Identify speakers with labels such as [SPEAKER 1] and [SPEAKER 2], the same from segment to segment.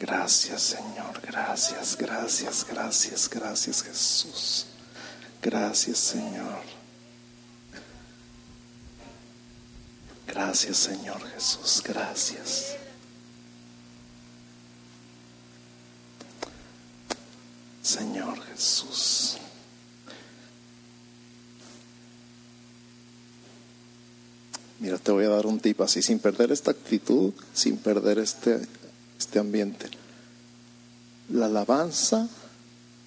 [SPEAKER 1] Gracias Señor, gracias, gracias, gracias, gracias Jesús. Gracias Señor. Gracias Señor Jesús, gracias. Señor Jesús. Mira, te voy a dar un tip así, sin perder esta actitud, sin perder este, este ambiente. La alabanza,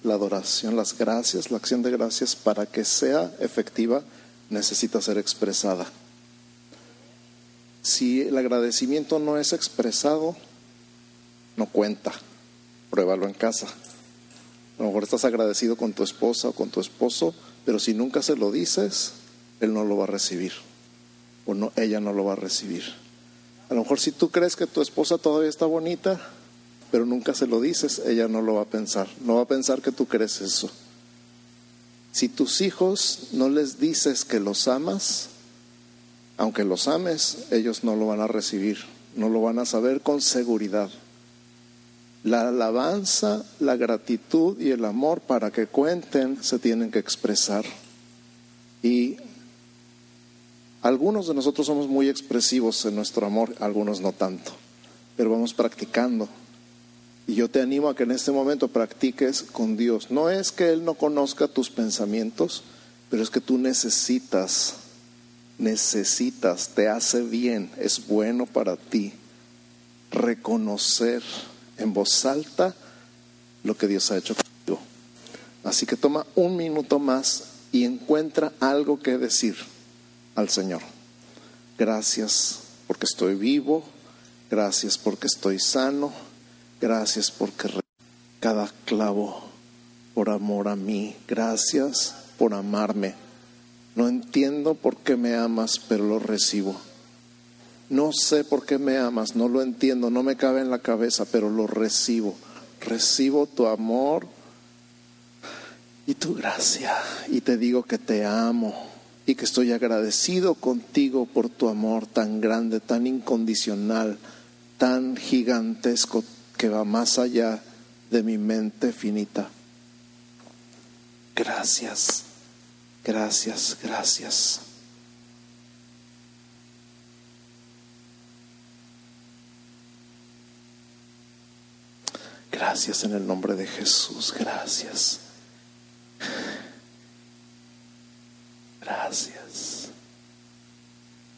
[SPEAKER 1] la adoración, las gracias, la acción de gracias, para que sea efectiva, necesita ser expresada. Si el agradecimiento no es expresado, no cuenta. Pruébalo en casa. A lo mejor estás agradecido con tu esposa o con tu esposo, pero si nunca se lo dices, él no lo va a recibir o no, ella no lo va a recibir. A lo mejor si tú crees que tu esposa todavía está bonita, pero nunca se lo dices, ella no lo va a pensar, no va a pensar que tú crees eso. Si tus hijos no les dices que los amas, aunque los ames, ellos no lo van a recibir, no lo van a saber con seguridad. La alabanza, la gratitud y el amor para que cuenten se tienen que expresar. Y algunos de nosotros somos muy expresivos en nuestro amor, algunos no tanto, pero vamos practicando. Y yo te animo a que en este momento practiques con Dios. No es que Él no conozca tus pensamientos, pero es que tú necesitas, necesitas, te hace bien, es bueno para ti reconocer en voz alta lo que Dios ha hecho contigo. Así que toma un minuto más y encuentra algo que decir al Señor. Gracias porque estoy vivo, gracias porque estoy sano, gracias porque cada clavo por amor a mí, gracias por amarme. No entiendo por qué me amas, pero lo recibo. No sé por qué me amas, no lo entiendo, no me cabe en la cabeza, pero lo recibo. Recibo tu amor y tu gracia y te digo que te amo y que estoy agradecido contigo por tu amor tan grande, tan incondicional, tan gigantesco que va más allá de mi mente finita. Gracias, gracias, gracias. Gracias en el nombre de Jesús, gracias. Gracias.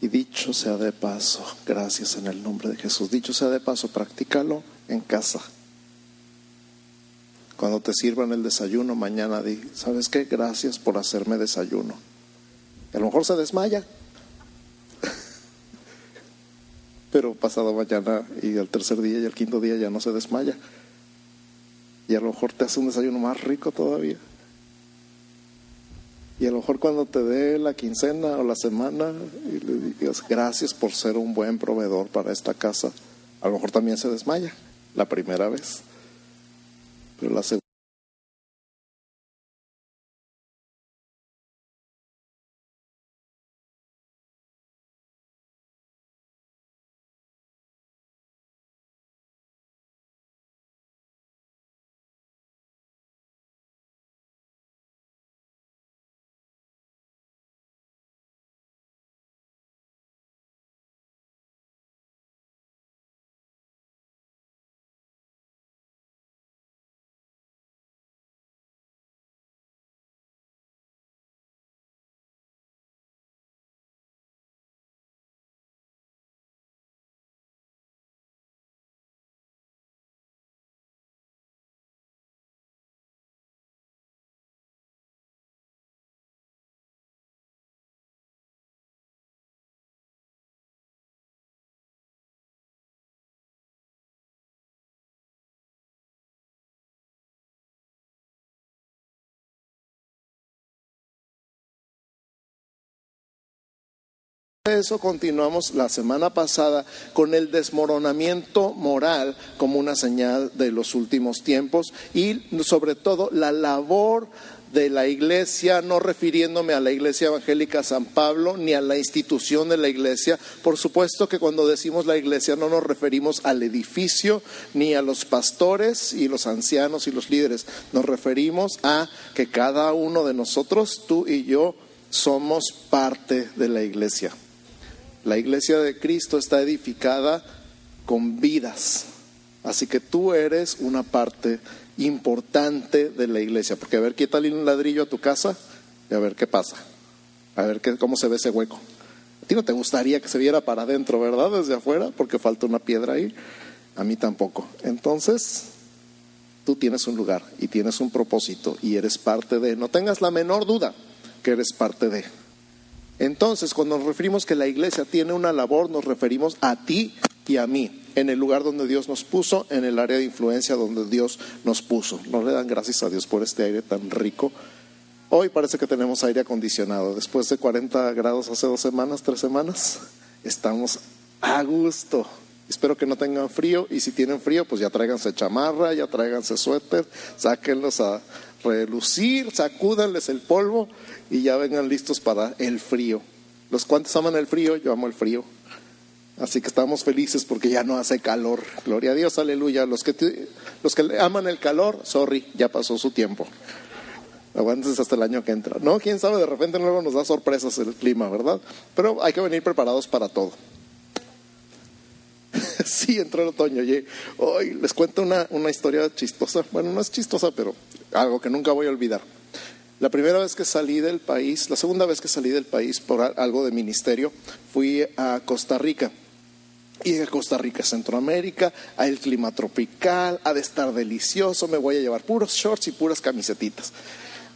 [SPEAKER 1] Y dicho sea de paso, gracias en el nombre de Jesús. Dicho sea de paso, practícalo en casa. Cuando te sirvan el desayuno mañana, di, ¿sabes qué? Gracias por hacerme desayuno. a lo mejor se desmaya. Pero pasado mañana y el tercer día y el quinto día ya no se desmaya. Y a lo mejor te hace un desayuno más rico todavía. Y a lo mejor cuando te dé la quincena o la semana y le digas gracias por ser un buen proveedor para esta casa, a lo mejor también se desmaya la primera vez. Pero la segunda eso continuamos la semana pasada con el desmoronamiento moral como una señal de los últimos tiempos y sobre todo la labor de la iglesia, no refiriéndome a la iglesia evangélica San Pablo ni a la institución de la iglesia. Por supuesto que cuando decimos la iglesia no nos referimos al edificio ni a los pastores y los ancianos y los líderes. Nos referimos a que cada uno de nosotros, tú y yo, somos parte de la iglesia. La iglesia de Cristo está edificada con vidas. Así que tú eres una parte importante de la iglesia. Porque a ver, quítale un ladrillo a tu casa y a ver qué pasa. A ver qué, cómo se ve ese hueco. A ti no te gustaría que se viera para adentro, ¿verdad? Desde afuera, porque falta una piedra ahí. A mí tampoco. Entonces, tú tienes un lugar y tienes un propósito y eres parte de. No tengas la menor duda que eres parte de. Entonces, cuando nos referimos que la iglesia tiene una labor, nos referimos a ti y a mí en el lugar donde Dios nos puso, en el área de influencia donde Dios nos puso. No le dan gracias a Dios por este aire tan rico. Hoy parece que tenemos aire acondicionado. Después de 40 grados hace dos semanas, tres semanas, estamos a gusto. Espero que no tengan frío y si tienen frío, pues ya tráiganse chamarra, ya tráiganse suéter, sáquenlos a relucir, sacúdanles el polvo y ya vengan listos para el frío. Los cuantos aman el frío, yo amo el frío. Así que estamos felices porque ya no hace calor. Gloria a Dios, aleluya. Los que, los que aman el calor, sorry, ya pasó su tiempo. Aguántense hasta el año que entra. No, quién sabe, de repente luego nos da sorpresas el clima, ¿verdad? Pero hay que venir preparados para todo. sí, entró el otoño. Oye, hoy les cuento una, una historia chistosa. Bueno, no es chistosa, pero algo que nunca voy a olvidar. La primera vez que salí del país, la segunda vez que salí del país por algo de ministerio, fui a Costa Rica. Y de Costa Rica, Centroamérica, hay el clima tropical, ha de estar delicioso, me voy a llevar puros shorts y puras camisetitas.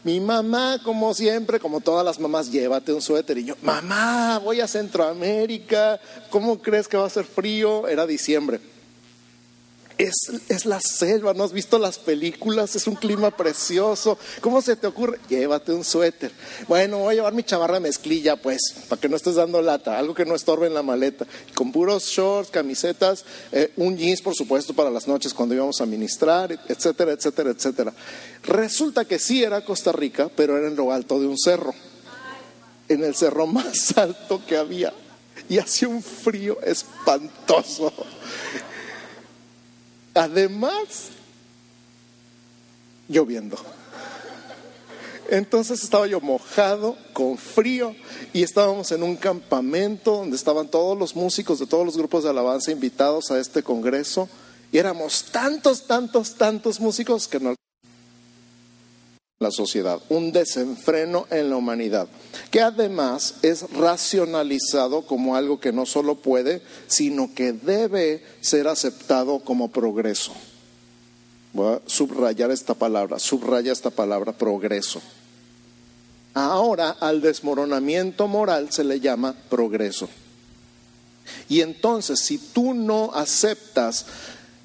[SPEAKER 1] Mi mamá, como siempre, como todas las mamás, llévate un suéter. Y yo, mamá, voy a Centroamérica, ¿cómo crees que va a ser frío? Era diciembre es, la selva, ¿no has visto las películas? Es un clima precioso. ¿Cómo se te ocurre? Llévate un suéter. Bueno, voy a llevar mi chamarra mezclilla, pues, para que no estés dando lata, algo que no estorbe en la maleta. Con puros shorts, camisetas, eh, un jeans, por supuesto, para las noches cuando íbamos a ministrar, etcétera, etcétera, etcétera. Resulta que sí era Costa Rica, pero era en lo alto de un cerro. En el cerro más alto que había. Y hacía un frío espantoso. Además, lloviendo. Entonces estaba yo mojado, con frío, y estábamos en un campamento donde estaban todos los músicos de todos los grupos de alabanza invitados a este congreso, y éramos tantos, tantos, tantos músicos que no la sociedad, un desenfreno en la humanidad, que además es racionalizado como algo que no solo puede, sino que debe ser aceptado como progreso. Voy a subrayar esta palabra, subraya esta palabra progreso. Ahora al desmoronamiento moral se le llama progreso. Y entonces, si tú no aceptas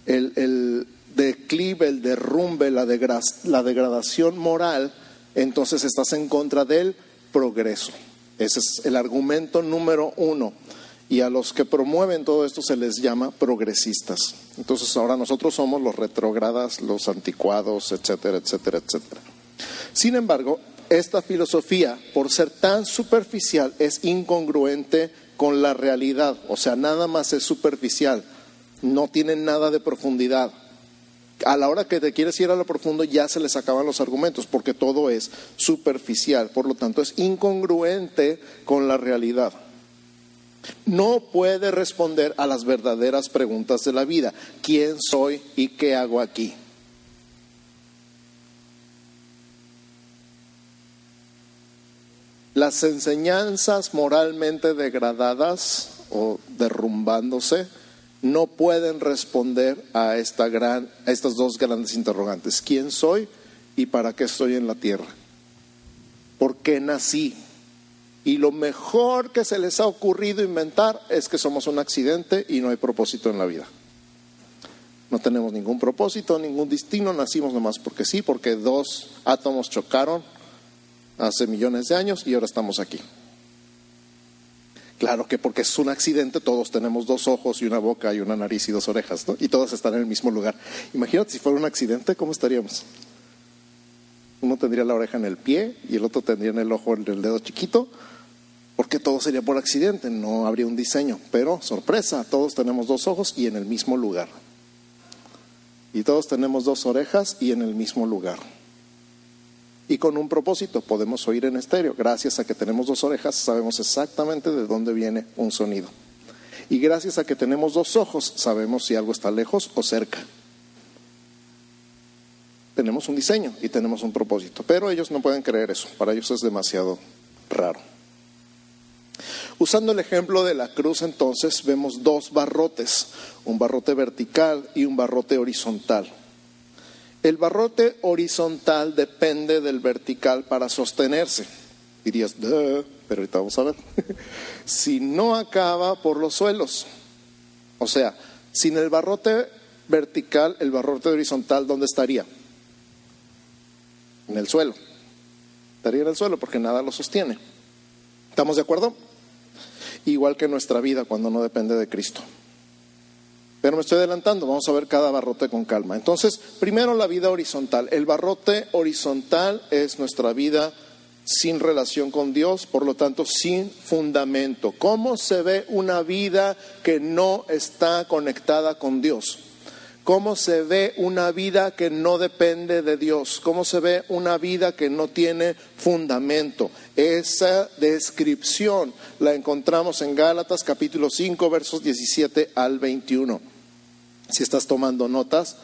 [SPEAKER 1] el, el declive, el derrumbe, la, degradación moral, entonces estás en contra del progreso. Ese es el argumento número uno. Y a los que promueven todo esto se les llama progresistas. Entonces ahora nosotros somos los retrógradas, los anticuados, etcétera, etcétera, etcétera. Sin embargo, esta filosofía, por ser tan superficial, es incongruente con la realidad. O sea, nada más es superficial. No tiene nada de profundidad a la hora que te quieres ir a lo profundo ya se les acaban los argumentos porque todo es superficial, por lo tanto es incongruente con la realidad. No puede responder a las verdaderas preguntas de la vida. ¿Quién soy y qué hago aquí? Las enseñanzas moralmente degradadas o derrumbándose no pueden responder a, esta gran, a estas dos grandes interrogantes. ¿Quién soy y para qué estoy en la tierra? ¿Por qué nací? Y lo mejor que se les ha ocurrido inventar es que somos un accidente y no hay propósito en la vida. No tenemos ningún propósito, ningún destino, nacimos nomás porque sí, porque dos átomos chocaron hace millones de años y ahora estamos aquí. Claro que porque es un accidente, todos tenemos dos ojos y una boca y una nariz y dos orejas, ¿no? Y todos están en el mismo lugar. Imagínate si fuera un accidente, ¿cómo estaríamos? uno tendría la oreja en el pie y el otro tendría en el ojo en el dedo chiquito, porque todo sería por accidente, no habría un diseño. Pero, sorpresa, todos tenemos dos ojos y en el mismo lugar. Y todos tenemos dos orejas y en el mismo lugar. Y con un propósito, podemos oír en estéreo. Gracias a que tenemos dos orejas, sabemos exactamente de dónde viene un sonido. Y gracias a que tenemos dos ojos, sabemos si algo está lejos o cerca. Tenemos un diseño y tenemos un propósito, pero ellos no pueden creer eso. Para ellos es demasiado raro. Usando el ejemplo de la cruz, entonces vemos dos barrotes, un barrote vertical y un barrote horizontal. El barrote horizontal depende del vertical para sostenerse. Dirías, pero ahorita vamos a ver. si no acaba por los suelos, o sea, sin el barrote vertical, el barrote horizontal, ¿dónde estaría? En el suelo. Estaría en el suelo porque nada lo sostiene. ¿Estamos de acuerdo? igual que nuestra vida cuando no depende de Cristo. Pero me estoy adelantando, vamos a ver cada barrote con calma. Entonces, primero la vida horizontal. El barrote horizontal es nuestra vida sin relación con Dios, por lo tanto sin fundamento. ¿Cómo se ve una vida que no está conectada con Dios? cómo se ve una vida que no depende de Dios, cómo se ve una vida que no tiene fundamento. Esa descripción la encontramos en Gálatas capítulo 5 versos 17 al 21. Si estás tomando notas,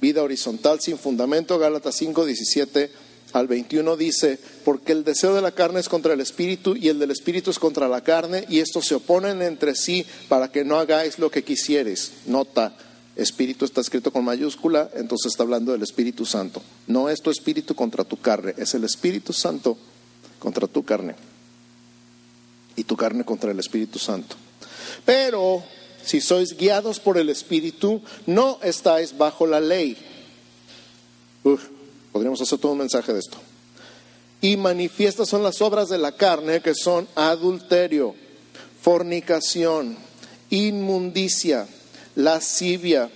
[SPEAKER 1] vida horizontal sin fundamento, Gálatas 5, 17 al 21 dice, porque el deseo de la carne es contra el espíritu y el del espíritu es contra la carne y estos se oponen entre sí para que no hagáis lo que quisieres. Nota, Espíritu está escrito con mayúscula, entonces está hablando del Espíritu Santo. No es tu espíritu contra tu carne, es el Espíritu Santo contra tu carne. Y tu carne contra el Espíritu Santo. Pero si sois guiados por el Espíritu, no estáis bajo la ley. Uf, podríamos hacer todo un mensaje de esto. Y manifiestas son las obras de la carne que son adulterio, fornicación, inmundicia lascivia,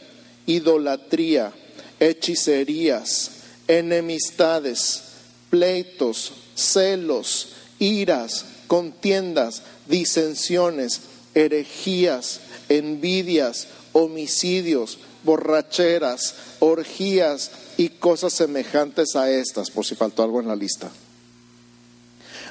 [SPEAKER 1] idolatría, hechicerías, enemistades, pleitos, celos, iras, contiendas, disensiones, herejías, envidias, homicidios, borracheras, orgías y cosas semejantes a estas, por si faltó algo en la lista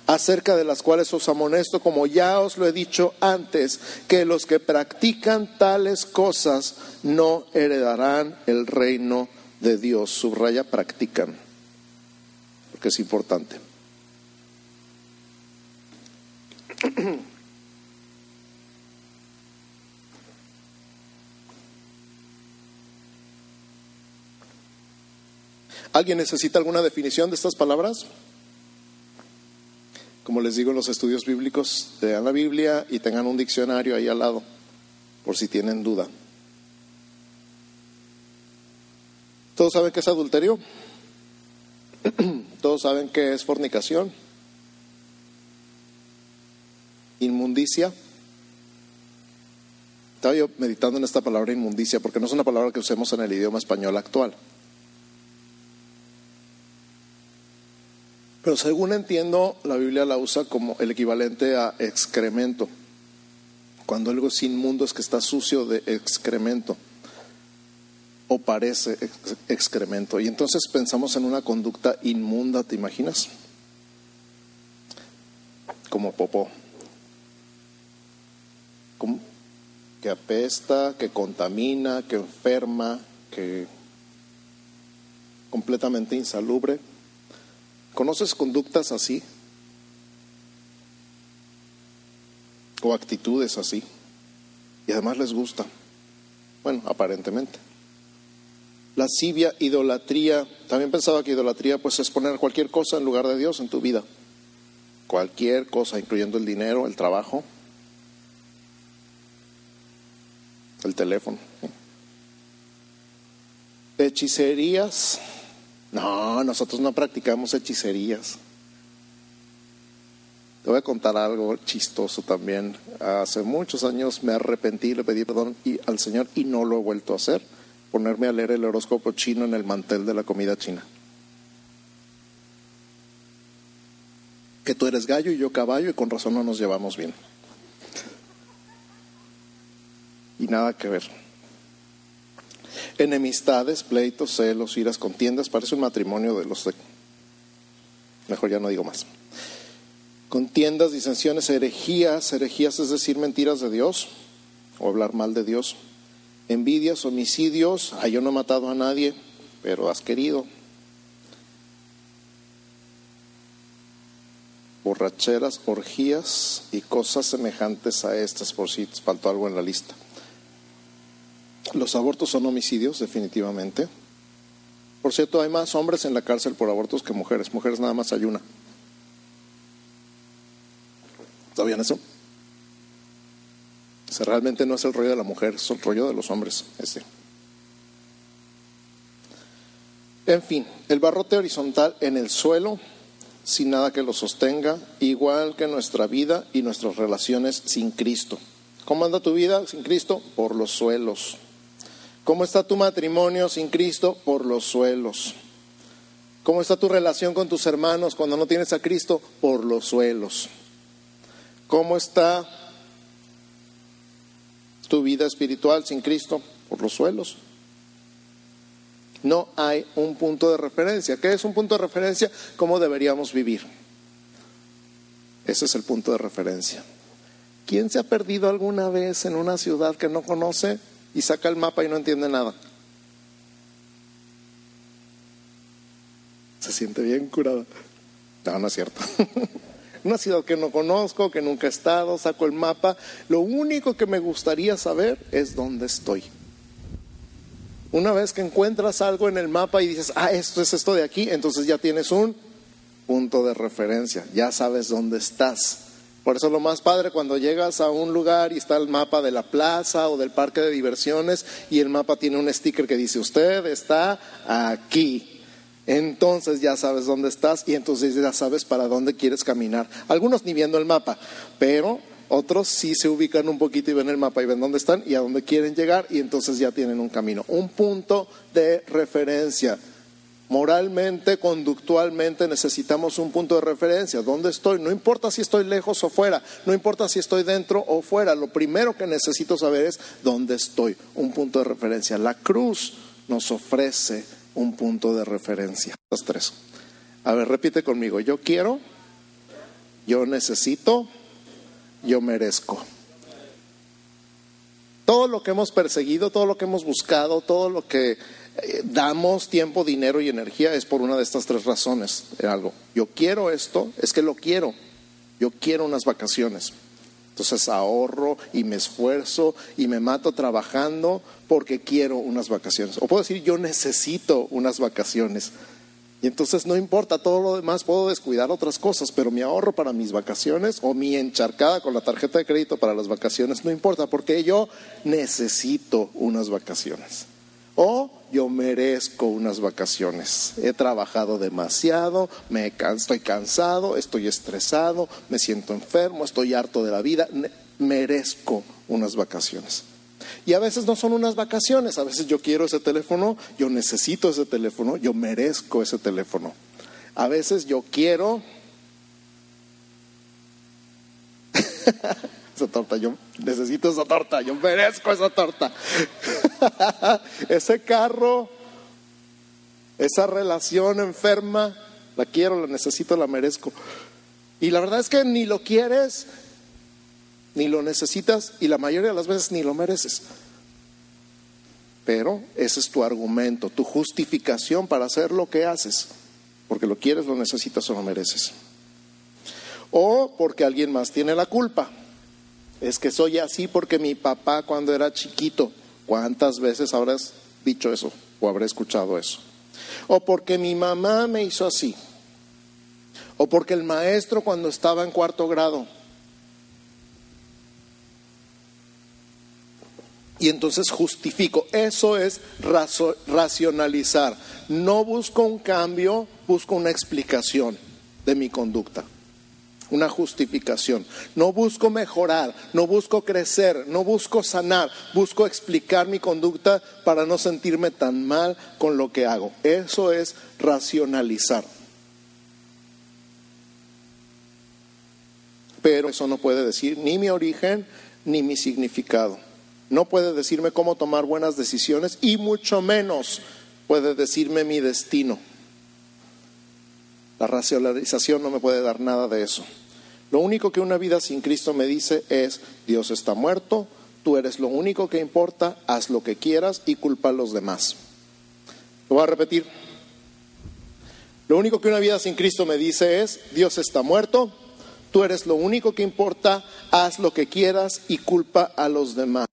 [SPEAKER 1] acerca de las cuales os amonesto, como ya os lo he dicho antes, que los que practican tales cosas no heredarán el reino de Dios. Subraya, practican, porque es importante. ¿Alguien necesita alguna definición de estas palabras? como les digo en los estudios bíblicos, lean la Biblia y tengan un diccionario ahí al lado, por si tienen duda. ¿Todos saben qué es adulterio? ¿Todos saben qué es fornicación? Inmundicia. Estaba yo meditando en esta palabra inmundicia porque no es una palabra que usemos en el idioma español actual. Pero según entiendo, la Biblia la usa como el equivalente a excremento. Cuando algo es inmundo es que está sucio de excremento o parece excremento. Y entonces pensamos en una conducta inmunda, ¿te imaginas? Como popó. que apesta, que contamina, que enferma, que completamente insalubre. ¿Conoces conductas así? O actitudes así. Y además les gusta. Bueno, aparentemente. Lascivia, idolatría. También pensaba que idolatría pues es poner cualquier cosa en lugar de Dios en tu vida. Cualquier cosa, incluyendo el dinero, el trabajo, el teléfono. Hechicerías no, nosotros no practicamos hechicerías. Te voy a contar algo chistoso también. Hace muchos años me arrepentí, le pedí perdón al Señor y no lo he vuelto a hacer. Ponerme a leer el horóscopo chino en el mantel de la comida china. que tú eres gallo y yo caballo y con razón no nos llevamos bien. Y nada que ver. Enemistades, pleitos, celos, iras, contiendas, parece un matrimonio de los de... Mejor ya no digo más. Contiendas, disensiones, herejías, herejías es decir, mentiras de Dios o hablar mal de Dios. Envidias, homicidios, ah, yo no he matado a nadie, pero has querido. Borracheras, orgías y cosas semejantes a estas, por si faltó algo en la lista. Los abortos son homicidios, definitivamente. Por cierto, hay más hombres en la cárcel por abortos que mujeres. Mujeres nada más hay una. ¿Sabían eso? O sea, realmente no es el rollo de la mujer, es el rollo de los hombres. Este. En fin, el barrote horizontal en el suelo, sin nada que lo sostenga, igual que nuestra vida y nuestras relaciones sin Cristo. ¿Cómo anda tu vida sin Cristo? Por los suelos. ¿Cómo está tu matrimonio sin Cristo? Por los suelos. ¿Cómo está tu relación con tus hermanos cuando no tienes a Cristo? Por los suelos. ¿Cómo está tu vida espiritual sin Cristo? Por los suelos. No hay un punto de referencia. ¿Qué es un punto de referencia? ¿Cómo deberíamos vivir? Ese es el punto de referencia. ¿Quién se ha perdido alguna vez en una ciudad que no conoce? Y saca el mapa y no entiende nada. Se siente bien curada. No, no es cierto. Una ciudad que no conozco, que nunca he estado, saco el mapa. Lo único que me gustaría saber es dónde estoy. Una vez que encuentras algo en el mapa y dices, ah, esto es esto de aquí, entonces ya tienes un punto de referencia, ya sabes dónde estás. Por eso lo más padre cuando llegas a un lugar y está el mapa de la plaza o del parque de diversiones y el mapa tiene un sticker que dice usted está aquí. Entonces ya sabes dónde estás y entonces ya sabes para dónde quieres caminar. Algunos ni viendo el mapa, pero otros sí se ubican un poquito y ven el mapa y ven dónde están y a dónde quieren llegar y entonces ya tienen un camino, un punto de referencia. Moralmente, conductualmente necesitamos un punto de referencia. ¿Dónde estoy? No importa si estoy lejos o fuera, no importa si estoy dentro o fuera. Lo primero que necesito saber es dónde estoy, un punto de referencia. La cruz nos ofrece un punto de referencia. Las tres. A ver, repite conmigo. Yo quiero, yo necesito, yo merezco. Todo lo que hemos perseguido, todo lo que hemos buscado, todo lo que damos tiempo, dinero y energía es por una de estas tres razones. Algo. Yo quiero esto, es que lo quiero. Yo quiero unas vacaciones. Entonces ahorro y me esfuerzo y me mato trabajando porque quiero unas vacaciones. O puedo decir, yo necesito unas vacaciones. Y entonces no importa todo lo demás, puedo descuidar otras cosas, pero mi ahorro para mis vacaciones o mi encharcada con la tarjeta de crédito para las vacaciones no importa, porque yo necesito unas vacaciones. O yo merezco unas vacaciones. He trabajado demasiado, me estoy cansado, estoy estresado, me siento enfermo, estoy harto de la vida, merezco unas vacaciones. Y a veces no son unas vacaciones, a veces yo quiero ese teléfono, yo necesito ese teléfono, yo merezco ese teléfono. A veces yo quiero... esa torta, yo necesito esa torta, yo merezco esa torta. ese carro, esa relación enferma, la quiero, la necesito, la merezco. Y la verdad es que ni lo quieres, ni lo necesitas y la mayoría de las veces ni lo mereces. Pero ese es tu argumento, tu justificación para hacer lo que haces, porque lo quieres, lo necesitas o lo mereces. O porque alguien más tiene la culpa. Es que soy así porque mi papá cuando era chiquito, ¿cuántas veces habrás dicho eso o habré escuchado eso? O porque mi mamá me hizo así. O porque el maestro cuando estaba en cuarto grado y entonces justifico. Eso es racionalizar. No busco un cambio, busco una explicación de mi conducta, una justificación. No busco mejorar, no busco crecer, no busco sanar, busco explicar mi conducta para no sentirme tan mal con lo que hago. Eso es racionalizar. pero eso no puede decir ni mi origen ni mi significado. No puede decirme cómo tomar buenas decisiones y mucho menos puede decirme mi destino. La racionalización no me puede dar nada de eso. Lo único que una vida sin Cristo me dice es, Dios está muerto, tú eres lo único que importa, haz lo que quieras y culpa a los demás. Lo voy a repetir. Lo único que una vida sin Cristo me dice es, Dios está muerto, tú eres lo único que importa, haz lo que quieras y culpa a los demás.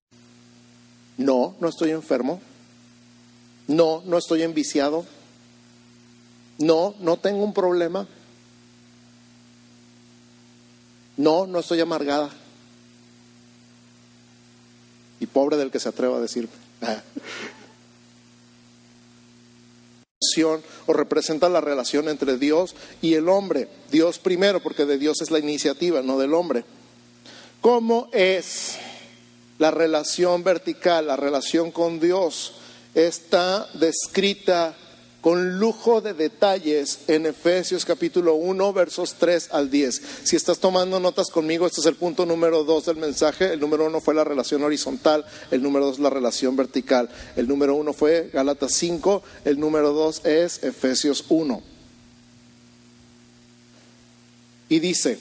[SPEAKER 1] No, no estoy enfermo. No, no estoy enviciado. No, no tengo un problema. No, no estoy amargada. Y pobre del que se atreva a decirme. o representa la relación entre Dios y el hombre. Dios primero, porque de Dios es la iniciativa, no del hombre. ¿Cómo es la relación vertical, la relación con Dios? Está descrita con lujo de detalles en Efesios capítulo 1, versos 3 al 10. Si estás tomando notas conmigo, este es el punto número 2 del mensaje. El número 1 fue la relación horizontal, el número 2 la relación vertical. El número 1 fue Gálatas 5, el número 2 es Efesios 1. Y dice,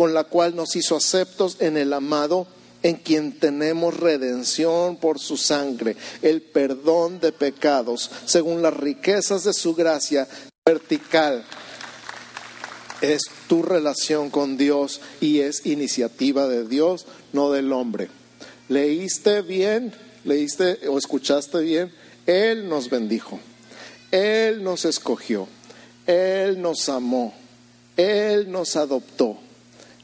[SPEAKER 1] con la cual nos hizo aceptos en el amado, en quien tenemos redención por su sangre, el perdón de pecados, según las riquezas de su gracia vertical. Es tu relación con Dios y es iniciativa de Dios, no del hombre. ¿Leíste bien? ¿Leíste o escuchaste bien? Él nos bendijo. Él nos escogió. Él nos amó. Él nos adoptó.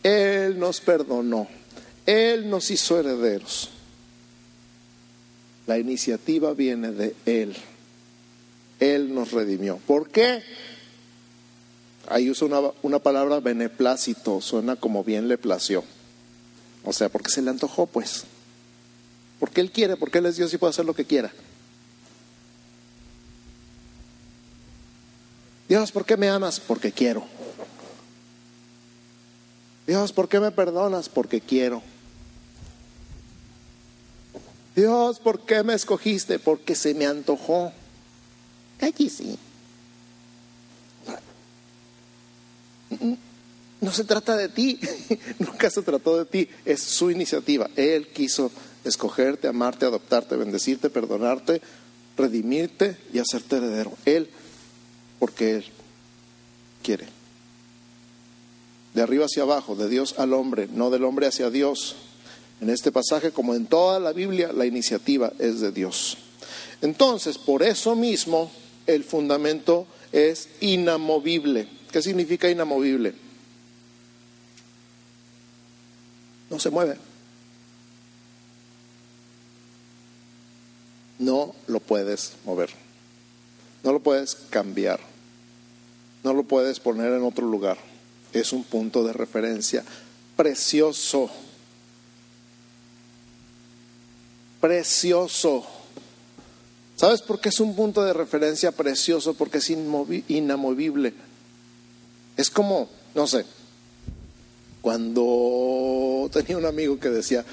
[SPEAKER 1] Él nos perdonó, Él nos hizo herederos. La iniciativa viene de Él. Él nos redimió. ¿Por qué? Ahí usa una, una, palabra beneplácito, suena como bien le plació. O sea, porque se le antojó, pues. Porque Él quiere, porque Él es Dios y puede hacer lo que quiera. Dios, ¿por qué me amas? Porque quiero. Dios, ¿por qué me perdonas? Porque quiero. Dios, ¿por qué me escogiste? Porque se me antojó. sí. No se trata de ti, nunca se trató de ti, es su iniciativa. Él quiso escogerte, amarte, adoptarte, bendecirte, perdonarte, redimirte y hacerte heredero. Él, porque Él quiere de arriba hacia abajo, de Dios al hombre, no del hombre hacia Dios. En este pasaje, como en toda la Biblia, la iniciativa es de Dios. Entonces, por eso mismo, el fundamento es inamovible. ¿Qué significa inamovible? No se mueve. No lo puedes mover. No lo puedes cambiar. No lo puedes poner en otro lugar es un punto de referencia precioso. Precioso. ¿Sabes por qué es un punto de referencia precioso? Porque es inamovible. Es como, no sé, cuando tenía un amigo que decía,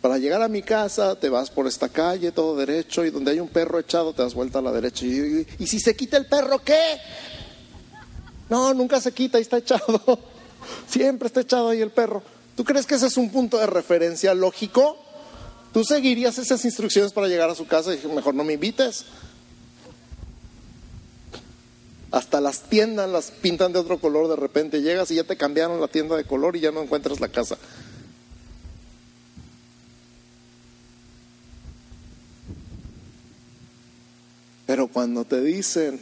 [SPEAKER 1] para llegar a mi casa te vas por esta calle todo derecho y donde hay un perro echado te das vuelta a la derecha. Y, y si se quita el perro, ¿qué? No, nunca se quita, ahí está echado. Siempre está echado ahí el perro. ¿Tú crees que ese es un punto de referencia lógico? ¿Tú seguirías esas instrucciones para llegar a su casa y mejor no me invites? Hasta las tiendas las pintan de otro color de repente. Llegas y ya te cambiaron la tienda de color y ya no encuentras la casa. Pero cuando te dicen,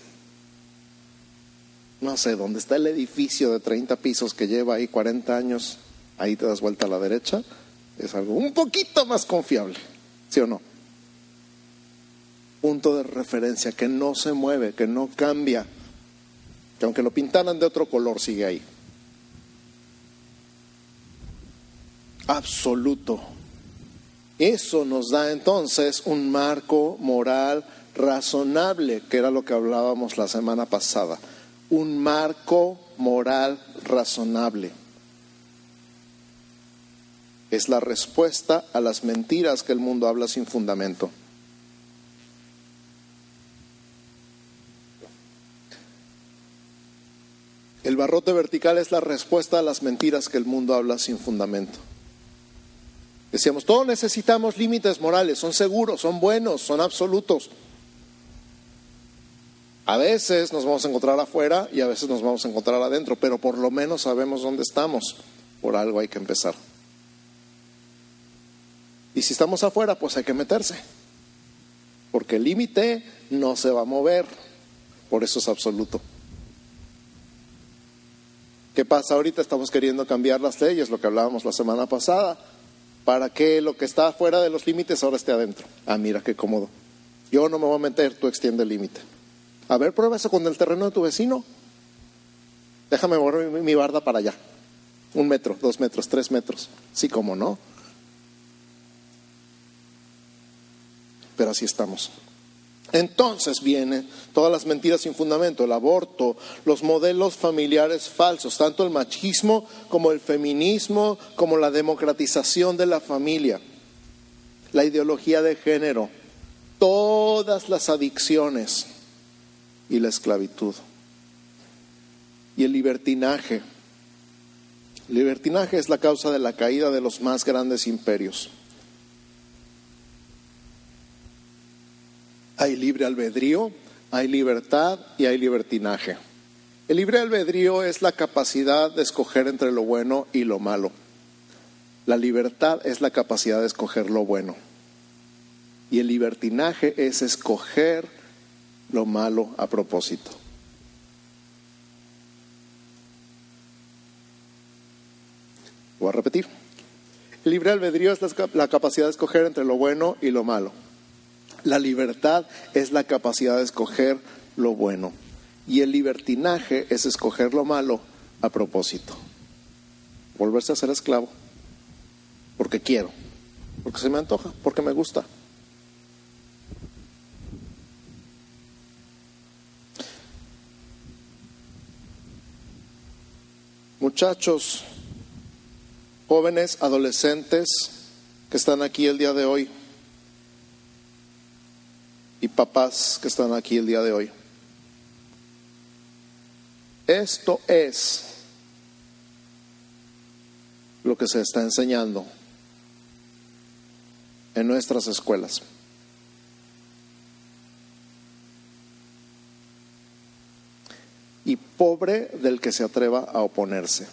[SPEAKER 1] no sé, dónde está el edificio de 30 pisos que lleva ahí 40 años ahí te das vuelta a la derecha, es algo un poquito más confiable, ¿sí o no? Punto de referencia que no se mueve, que no cambia, que aunque lo pintaran de otro color sigue ahí. Absoluto. Eso nos da entonces un marco moral razonable, que era lo que hablábamos la semana pasada. Un marco moral razonable. Es la respuesta a las mentiras que el mundo habla sin fundamento. El barrote vertical es la respuesta a las mentiras que el mundo habla sin fundamento. Decíamos, todos necesitamos límites morales, son seguros, son buenos, son absolutos. A veces nos vamos a encontrar afuera y a veces nos vamos a encontrar adentro, pero por lo menos sabemos dónde estamos. Por algo hay que empezar. Y si estamos afuera, pues hay que meterse. Porque el límite no se va a mover. Por eso es absoluto. ¿Qué pasa ahorita? Estamos queriendo cambiar las leyes, lo que hablábamos la semana pasada, para que lo que está afuera de los límites ahora esté adentro. Ah, mira qué cómodo. Yo no me voy a meter, tú extiende el límite. A ver, prueba eso con el terreno de tu vecino. Déjame mover mi, barda para allá. Un metro, dos metros, tres metros. Sí, como no. Pero así estamos. Entonces vienen todas las mentiras sin fundamento, el aborto, los modelos familiares falsos, tanto el machismo como el feminismo, como la democratización de la familia, la ideología de género, todas las adicciones y la esclavitud. Y el libertinaje. El libertinaje es la causa de la caída de los más grandes imperios. Hay libre albedrío, hay libertad y hay libertinaje. El libre albedrío es la capacidad de escoger entre lo bueno y lo malo. La libertad es la capacidad de escoger lo bueno. Y el libertinaje es escoger lo malo a propósito. Voy a repetir. El libre albedrío es la capacidad de escoger entre lo bueno y lo malo. La libertad es la capacidad de escoger lo bueno. Y el libertinaje es escoger lo malo a propósito. Volverse a ser esclavo. Porque quiero. Porque se me antoja. Porque me gusta. Muchachos, jóvenes, adolescentes que están aquí el día de hoy y papás que están aquí el día de hoy. Esto es lo que se está enseñando en nuestras escuelas. Y pobre del que se atreva a oponerse,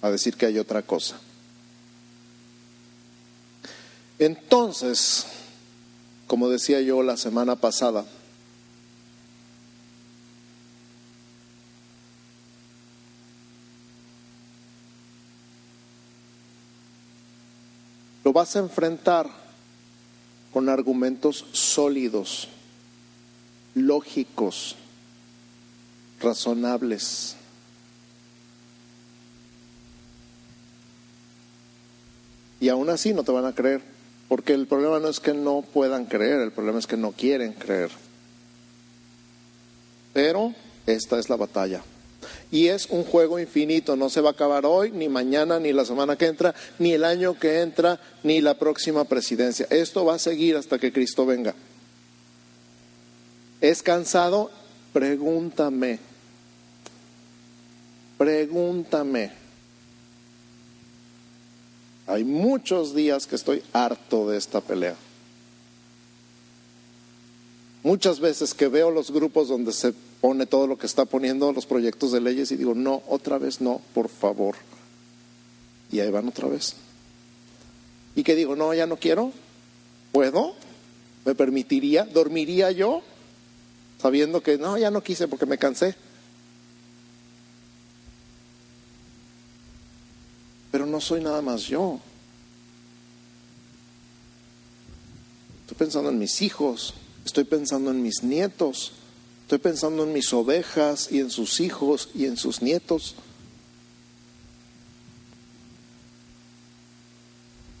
[SPEAKER 1] a decir que hay otra cosa. Entonces, como decía yo la semana pasada, lo vas a enfrentar con argumentos sólidos, lógicos, razonables. Y aún así no te van a creer, porque el problema no es que no puedan creer, el problema es que no quieren creer. Pero esta es la batalla. Y es un juego infinito, no se va a acabar hoy, ni mañana, ni la semana que entra, ni el año que entra, ni la próxima presidencia. Esto va a seguir hasta que Cristo venga. ¿Es cansado? Pregúntame. Pregúntame. Hay muchos días que estoy harto de esta pelea. Muchas veces que veo los grupos donde se pone todo lo que está poniendo los proyectos de leyes y digo, no, otra vez no, por favor. Y ahí van otra vez. Y que digo, no, ya no quiero. ¿Puedo? ¿Me permitiría? ¿Dormiría yo? Sabiendo que no, ya no quise porque me cansé. No soy nada más yo. Estoy pensando en mis hijos, estoy pensando en mis nietos, estoy pensando en mis ovejas y en sus hijos y en sus nietos.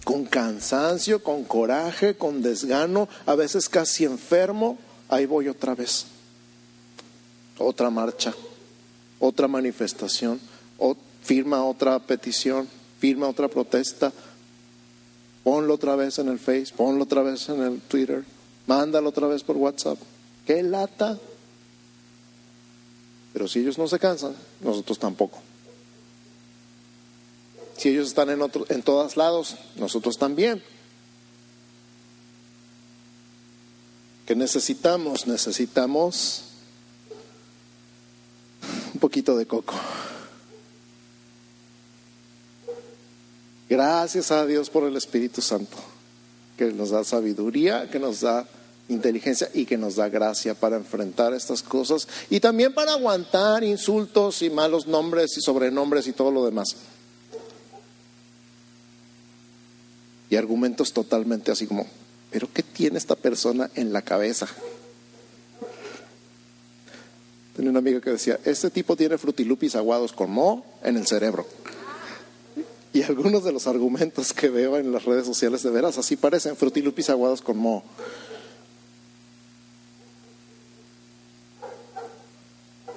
[SPEAKER 1] Con cansancio, con coraje, con desgano, a veces casi enfermo, ahí voy otra vez. Otra marcha, otra manifestación, firma otra petición, firma otra protesta, ponlo otra vez en el Face, ponlo otra vez en el Twitter, mándalo otra vez por WhatsApp. ¡Qué lata! Pero si ellos no se cansan, nosotros tampoco. Si ellos están en, otro, en todos lados, nosotros también. ¿Qué necesitamos? Necesitamos un poquito de coco. Gracias a Dios por el Espíritu Santo, que nos da sabiduría, que nos da inteligencia y que nos da gracia para enfrentar estas cosas y también para aguantar insultos y malos nombres y sobrenombres y todo lo demás. Y argumentos totalmente así como, pero ¿qué tiene esta persona en la cabeza? Tenía una amiga que decía, este tipo tiene frutilupis aguados con mo en el cerebro. Y algunos de los argumentos que veo en las redes sociales de veras así parecen frutilupis aguados con mo.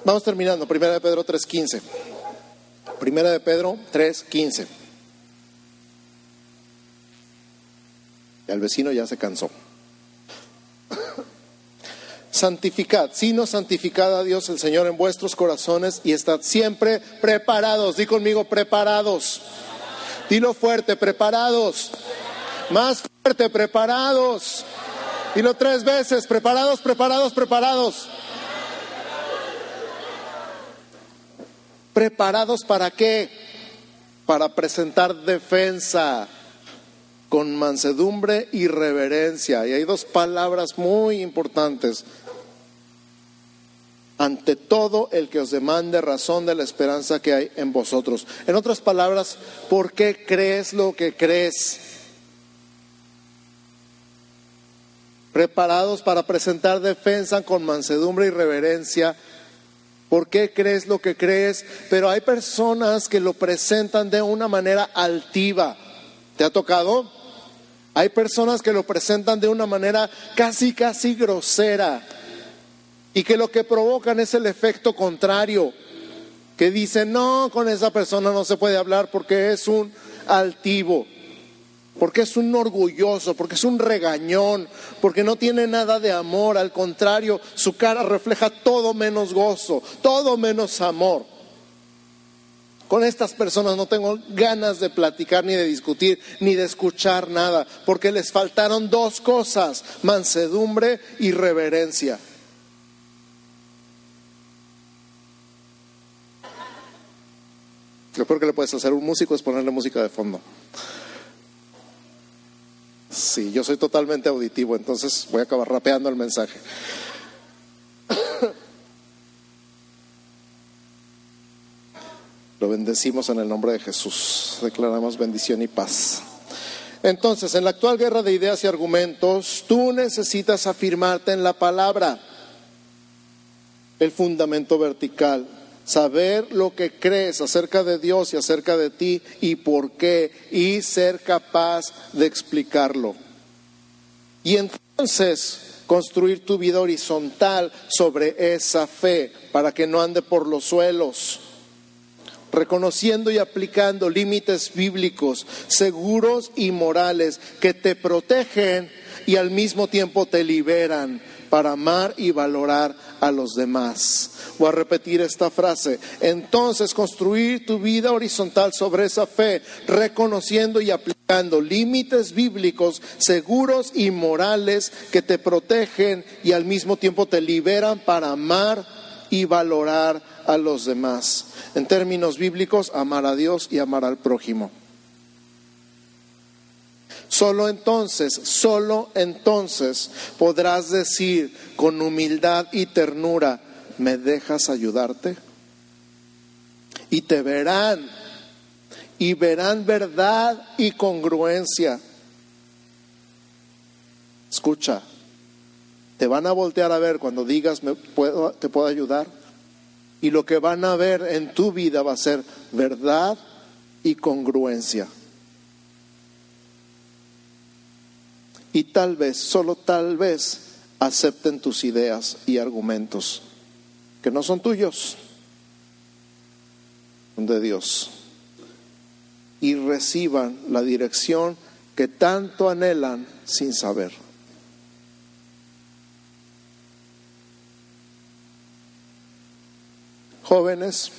[SPEAKER 1] Vamos terminando, Primera de Pedro 3.15. Primera de Pedro 3.15. El vecino ya se cansó. Santificad, sino santificad a Dios el Señor en vuestros corazones y estad siempre preparados. Di conmigo, preparados. Dilo fuerte, preparados. Más fuerte, preparados. Dilo tres veces, preparados, preparados, preparados. ¿Preparados para qué? Para presentar defensa con mansedumbre y reverencia. Y hay dos palabras muy importantes ante todo el que os demande razón de la esperanza que hay en vosotros. En otras palabras, ¿por qué crees lo que crees? Preparados para presentar defensa con mansedumbre y reverencia. ¿Por qué crees lo que crees? Pero hay personas que lo presentan de una manera altiva. ¿Te ha tocado? Hay personas que lo presentan de una manera casi, casi grosera y que lo que provocan es el efecto contrario, que dicen, no, con esa persona no se puede hablar porque es un altivo, porque es un orgulloso, porque es un regañón, porque no tiene nada de amor, al contrario, su cara refleja todo menos gozo, todo menos amor. Con estas personas no tengo ganas de platicar ni de discutir ni de escuchar nada, porque les faltaron dos cosas, mansedumbre y reverencia. Lo peor que le puedes hacer a un músico es ponerle música de fondo. Sí, yo soy totalmente auditivo, entonces voy a acabar rapeando el mensaje. Lo bendecimos en el nombre de Jesús. Declaramos bendición y paz. Entonces, en la actual guerra de ideas y argumentos, tú necesitas afirmarte en la palabra, el fundamento vertical saber lo que crees acerca de Dios y acerca de ti y por qué, y ser capaz de explicarlo. Y entonces construir tu vida horizontal sobre esa fe para que no ande por los suelos, reconociendo y aplicando límites bíblicos seguros y morales que te protegen y al mismo tiempo te liberan para amar y valorar a los demás. Voy a repetir esta frase. Entonces, construir tu vida horizontal sobre esa fe, reconociendo y aplicando límites bíblicos seguros y morales que te protegen y al mismo tiempo te liberan para amar y valorar a los demás. En términos bíblicos, amar a Dios y amar al prójimo. Solo entonces, solo entonces podrás decir con humildad y ternura, ¿me dejas ayudarte? Y te verán y verán verdad y congruencia. Escucha, te van a voltear a ver cuando digas, ¿me puedo, ¿te puedo ayudar? Y lo que van a ver en tu vida va a ser verdad y congruencia. Y tal vez, solo tal vez, acepten tus ideas y argumentos, que no son tuyos, son de Dios. Y reciban la dirección que tanto anhelan sin saber. Jóvenes,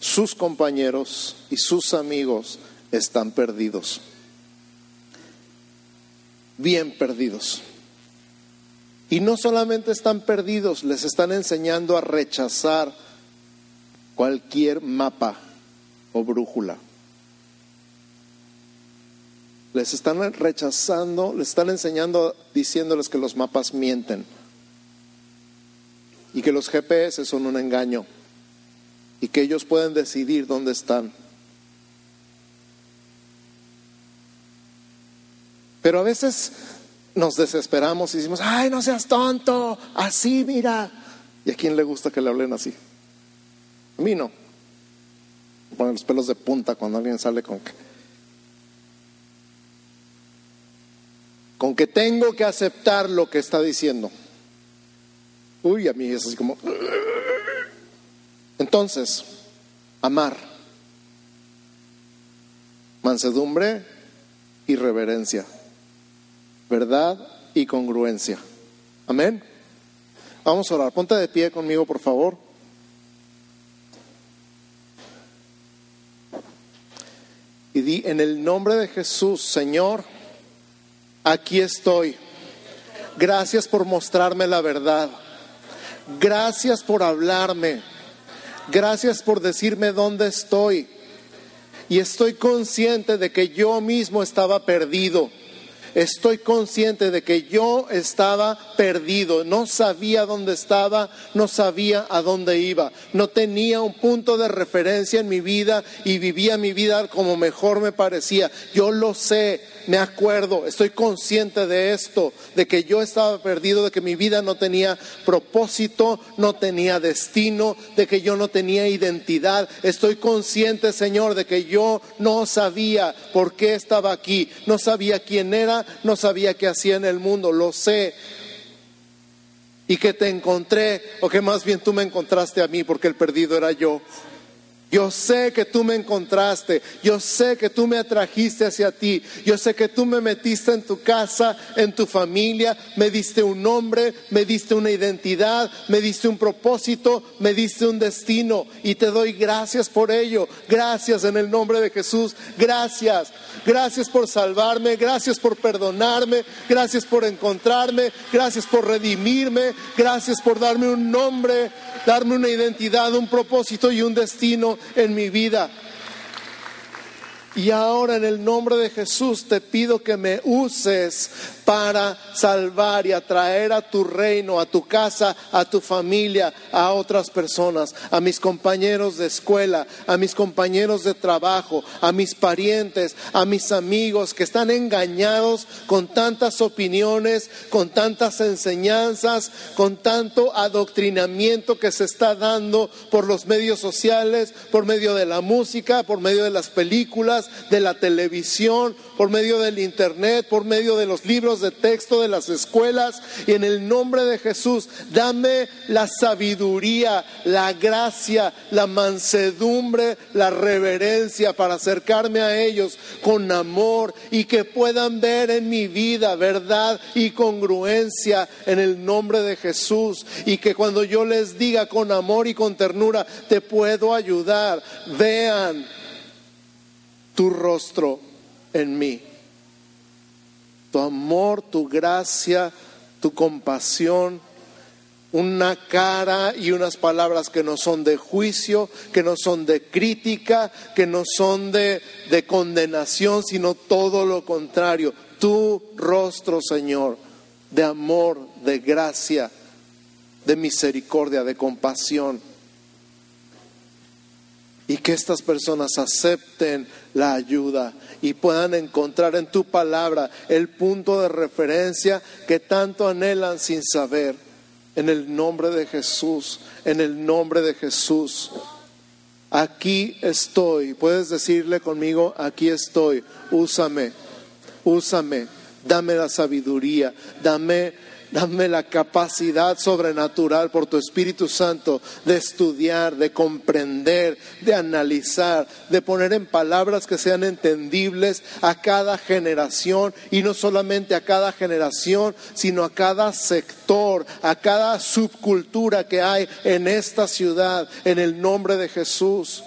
[SPEAKER 1] sus compañeros y sus amigos están perdidos, bien perdidos. Y no solamente están perdidos, les están enseñando a rechazar cualquier mapa o brújula. Les están rechazando, les están enseñando, diciéndoles que los mapas mienten y que los GPS son un engaño y que ellos pueden decidir dónde están. Pero a veces nos desesperamos y decimos, ay, no seas tonto, así mira. ¿Y a quién le gusta que le hablen así? A mí no. Ponen los pelos de punta cuando alguien sale con que... Con que tengo que aceptar lo que está diciendo. Uy, a mí es así como... Entonces, amar, mansedumbre y reverencia, verdad y congruencia. Amén. Vamos a orar. Ponte de pie conmigo, por favor. Y di en el nombre de Jesús, Señor, aquí estoy. Gracias por mostrarme la verdad. Gracias por hablarme. Gracias por decirme dónde estoy. Y estoy consciente de que yo mismo estaba perdido estoy consciente de que yo estaba perdido, no sabía dónde estaba, no sabía a dónde iba, no tenía un punto de referencia en mi vida y vivía mi vida como mejor me parecía. Yo lo sé, me acuerdo, estoy consciente de esto, de que yo estaba perdido, de que mi vida no tenía propósito, no tenía destino, de que yo no tenía identidad. Estoy consciente, Señor, de que yo no sabía por qué estaba aquí, no sabía quién era, no sabía qué hacía en el mundo, lo sé. Y que te encontré, o que más bien tú me encontraste a mí, porque el perdido era yo. Yo sé que tú me encontraste, yo sé que tú me atrajiste hacia ti, yo sé que tú me metiste en tu casa, en tu familia, me diste un nombre, me diste una identidad, me diste un propósito, me diste un destino. Y te doy gracias por ello. Gracias en el nombre de Jesús, gracias. Gracias por salvarme, gracias por perdonarme, gracias por encontrarme, gracias por redimirme, gracias por darme un nombre, darme una identidad, un propósito y un destino en mi vida. Y ahora en el nombre de Jesús te pido que me uses para salvar y atraer a tu reino, a tu casa, a tu familia, a otras personas, a mis compañeros de escuela, a mis compañeros de trabajo, a mis parientes, a mis amigos que están engañados con tantas opiniones, con tantas enseñanzas, con tanto adoctrinamiento que se está dando por los medios sociales, por medio de la música, por medio de las películas, de la televisión, por medio del internet, por medio de los libros de texto de las escuelas y en el nombre de Jesús, dame la sabiduría, la gracia, la mansedumbre, la reverencia para acercarme a ellos con amor y que puedan ver en mi vida verdad y congruencia en el nombre de Jesús. Y que cuando yo les diga con amor y con ternura, te puedo ayudar, vean tu rostro en mí tu amor, tu gracia, tu compasión, una cara y unas palabras que no son de juicio, que no son de crítica, que no son de, de condenación, sino todo lo contrario. Tu rostro, Señor, de amor, de gracia, de misericordia, de compasión. y que estas personas acepten la ayuda y puedan encontrar en tu palabra el punto de referencia que tanto anhelan sin saber. En el nombre de Jesús, en el nombre de Jesús. Aquí estoy. Puedes decirle conmigo, aquí estoy. Úsame, úsame. Dame la sabiduría, dame Dame la capacidad sobrenatural por tu Espíritu Santo de estudiar, de comprender, de analizar, de poner en palabras que sean entendibles a cada generación y no solamente a cada generación, sino a cada sector, a cada subcultura que hay en esta ciudad, en el nombre de Jesús.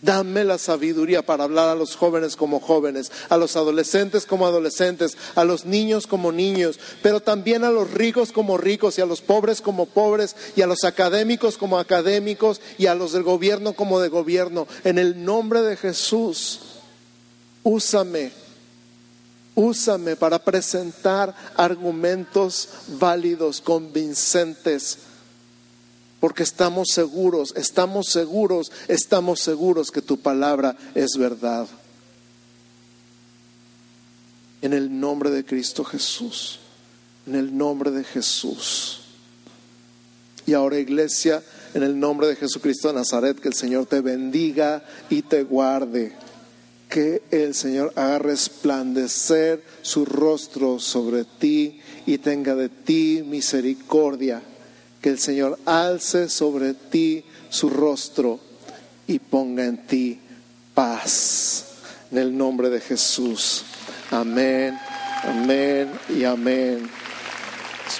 [SPEAKER 1] Dame la sabiduría para hablar a los jóvenes como jóvenes, a los adolescentes como adolescentes, a los niños como niños, pero también a los ricos como ricos y a los pobres como pobres y a los académicos como académicos y a los del gobierno como de gobierno. En el nombre de Jesús, úsame, úsame para presentar argumentos válidos, convincentes porque estamos seguros, estamos seguros, estamos seguros que tu palabra es verdad. En el nombre de Cristo Jesús, en el nombre de Jesús. Y ahora iglesia, en el nombre de Jesucristo de Nazaret, que el Señor te bendiga y te guarde. Que el Señor haga resplandecer su rostro sobre ti y tenga de ti misericordia que el Señor alce sobre ti su rostro y ponga en ti paz. En el nombre de Jesús. Amén, amén y amén.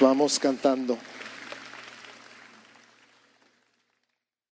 [SPEAKER 1] vamos cantando.